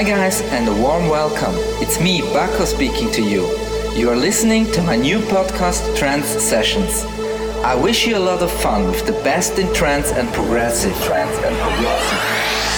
Hi guys and a warm welcome. It's me, Baco speaking to you. You are listening to my new podcast Trance Sessions. I wish you a lot of fun with the best in trance and progressive trance and progressive.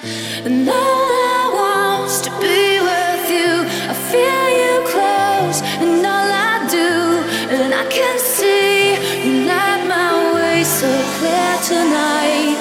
And all I want's to be with you. I feel you close, and all I do, and I can see you light my way so clear tonight.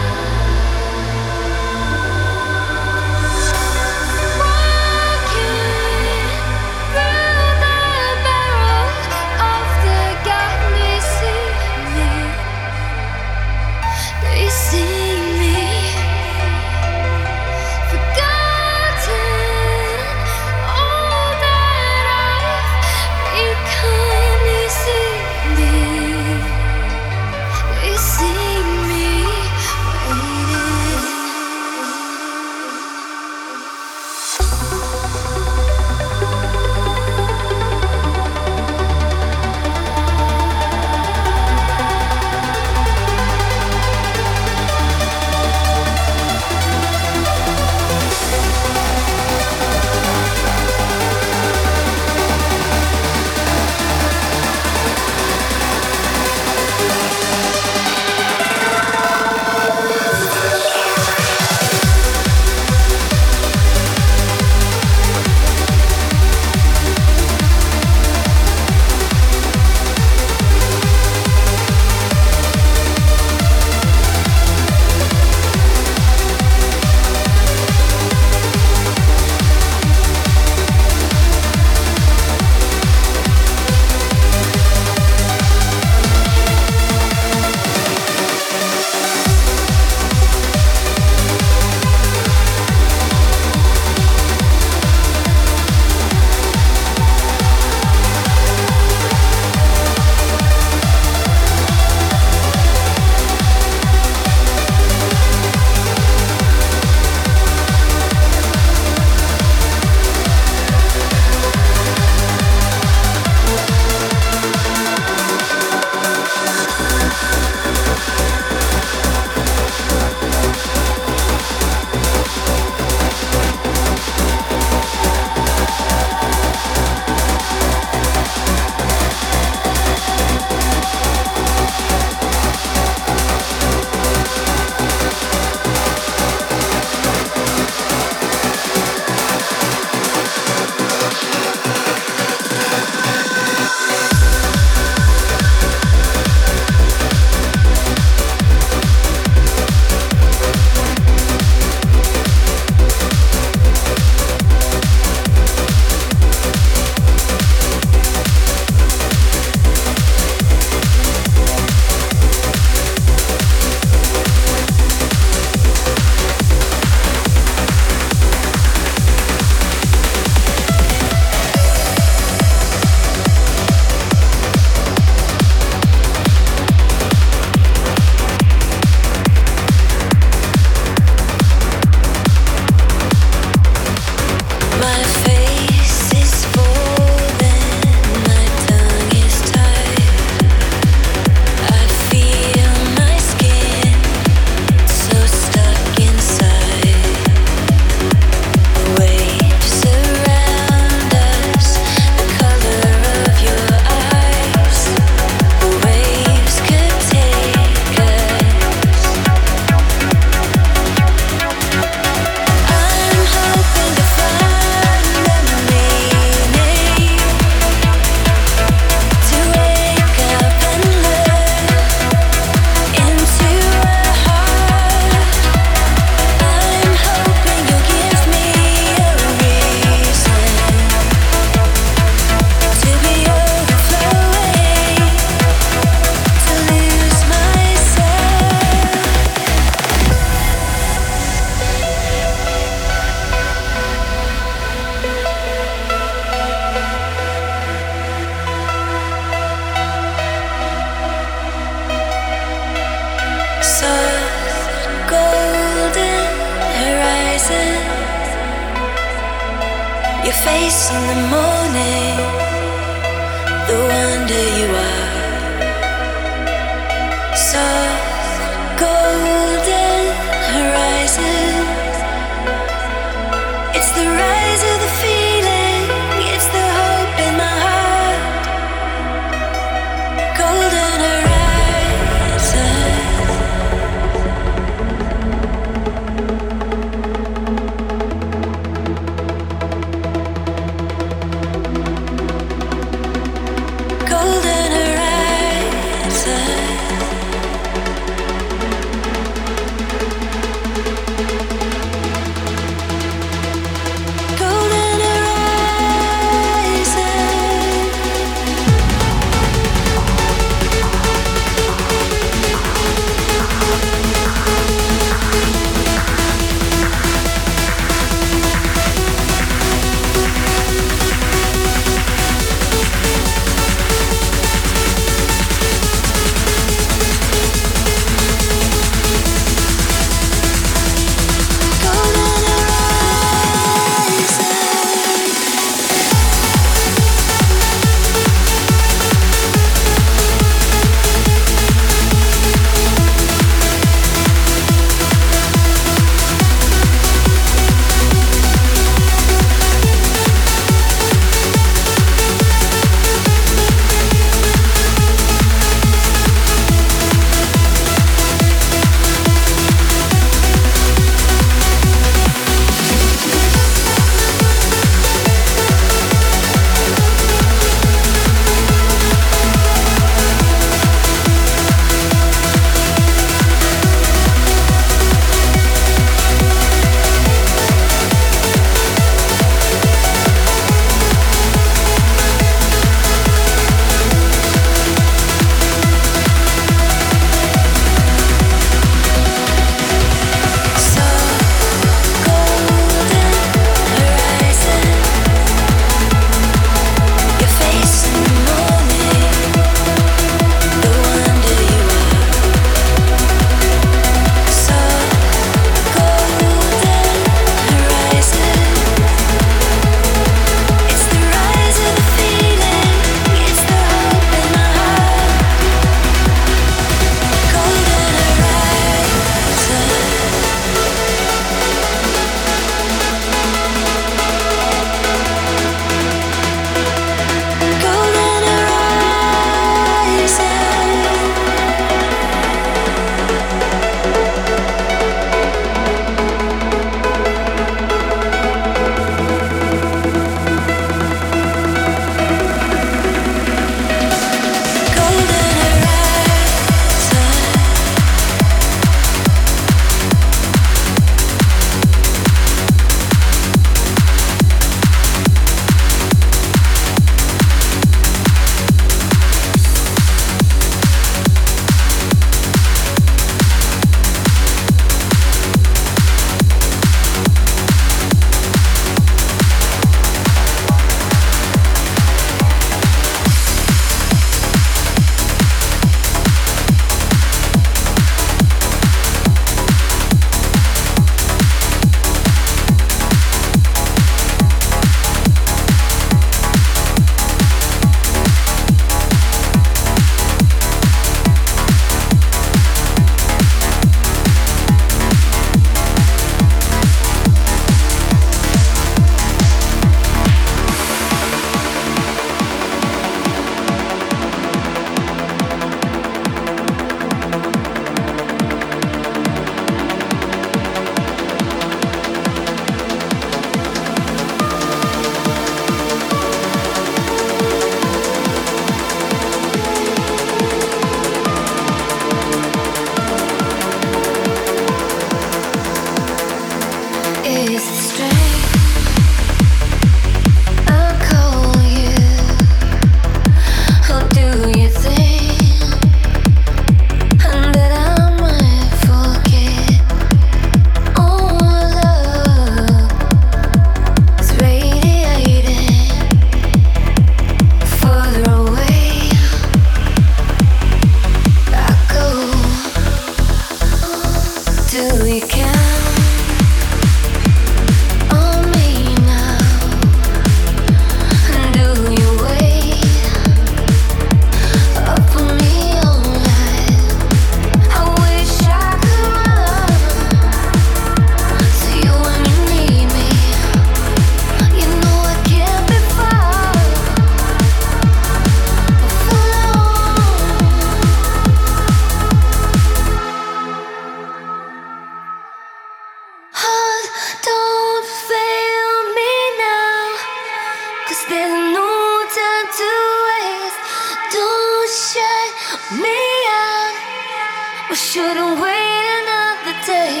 Shouldn't wait another day.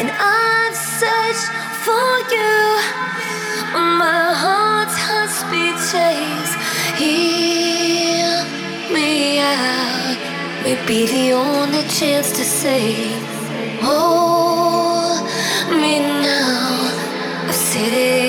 And I've searched for you. My heart's heartbeat chase. Hear me out. Maybe the only chance to say, Hold me now. I've said it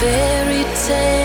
fairy tale